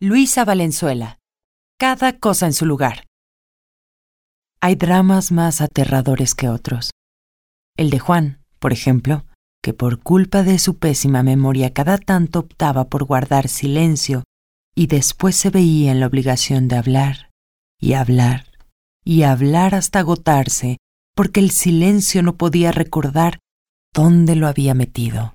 Luisa Valenzuela. Cada cosa en su lugar. Hay dramas más aterradores que otros. El de Juan, por ejemplo, que por culpa de su pésima memoria cada tanto optaba por guardar silencio y después se veía en la obligación de hablar y hablar y hablar hasta agotarse porque el silencio no podía recordar dónde lo había metido.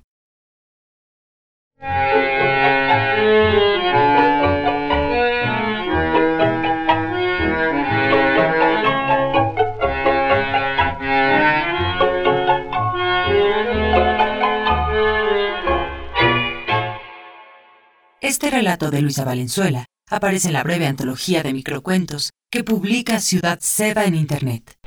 Este relato de Luisa Valenzuela aparece en la breve antología de microcuentos que publica Ciudad Seda en Internet.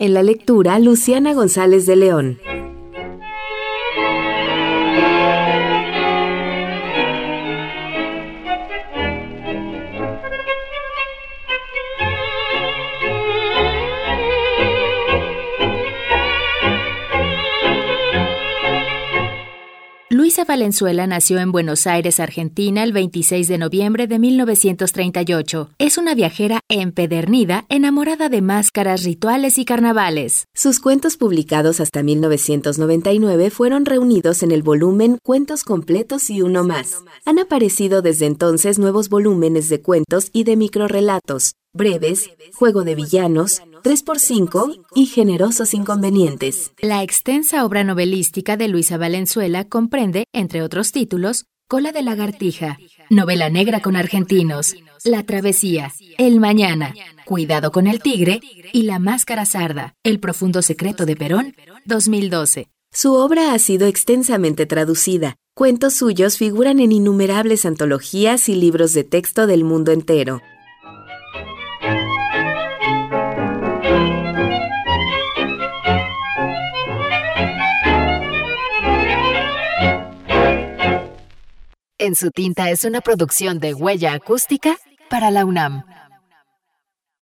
En la lectura, Luciana González de León. Luisa Valenzuela nació en Buenos Aires, Argentina, el 26 de noviembre de 1938. Es una viajera empedernida, enamorada de máscaras, rituales y carnavales. Sus cuentos publicados hasta 1999 fueron reunidos en el volumen Cuentos completos y uno más. Han aparecido desde entonces nuevos volúmenes de cuentos y de microrelatos, breves, Juego de Villanos, 3x5 y Generosos Inconvenientes. La extensa obra novelística de Luisa Valenzuela comprende, entre otros títulos, Cola de lagartija, Novela negra con argentinos, La travesía, El mañana, Cuidado con el tigre y La máscara sarda, El profundo secreto de Perón, 2012. Su obra ha sido extensamente traducida. Cuentos suyos figuran en innumerables antologías y libros de texto del mundo entero. En su tinta es una producción de huella acústica para la UNAM.